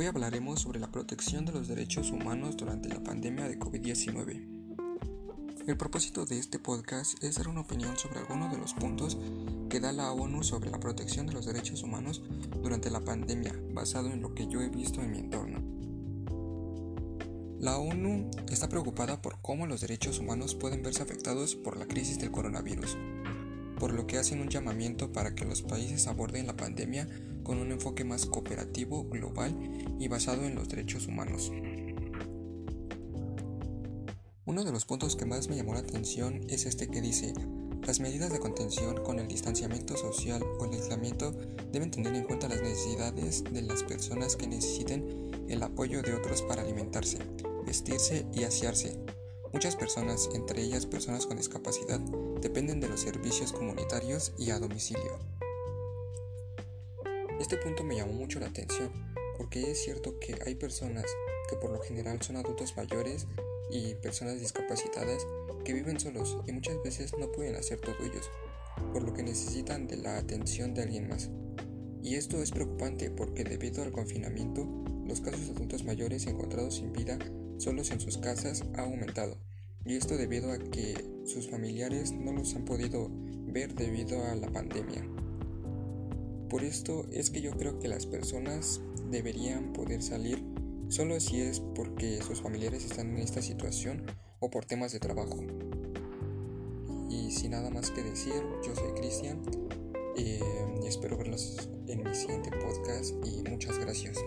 Hoy hablaremos sobre la protección de los derechos humanos durante la pandemia de COVID-19. El propósito de este podcast es dar una opinión sobre algunos de los puntos que da la ONU sobre la protección de los derechos humanos durante la pandemia, basado en lo que yo he visto en mi entorno. La ONU está preocupada por cómo los derechos humanos pueden verse afectados por la crisis del coronavirus, por lo que hacen un llamamiento para que los países aborden la pandemia con un enfoque más cooperativo, global y basado en los derechos humanos. Uno de los puntos que más me llamó la atención es este que dice, las medidas de contención con el distanciamiento social o el aislamiento deben tener en cuenta las necesidades de las personas que necesiten el apoyo de otros para alimentarse, vestirse y asearse. Muchas personas, entre ellas personas con discapacidad, dependen de los servicios comunitarios y a domicilio. Este punto me llamó mucho la atención porque es cierto que hay personas que por lo general son adultos mayores y personas discapacitadas que viven solos y muchas veces no pueden hacer todo ellos, por lo que necesitan de la atención de alguien más. Y esto es preocupante porque debido al confinamiento, los casos de adultos mayores encontrados sin vida solos en sus casas ha aumentado. Y esto debido a que sus familiares no los han podido ver debido a la pandemia. Por esto es que yo creo que las personas deberían poder salir solo si es porque sus familiares están en esta situación o por temas de trabajo. Y sin nada más que decir, yo soy Cristian eh, y espero verlos en mi siguiente podcast y muchas gracias.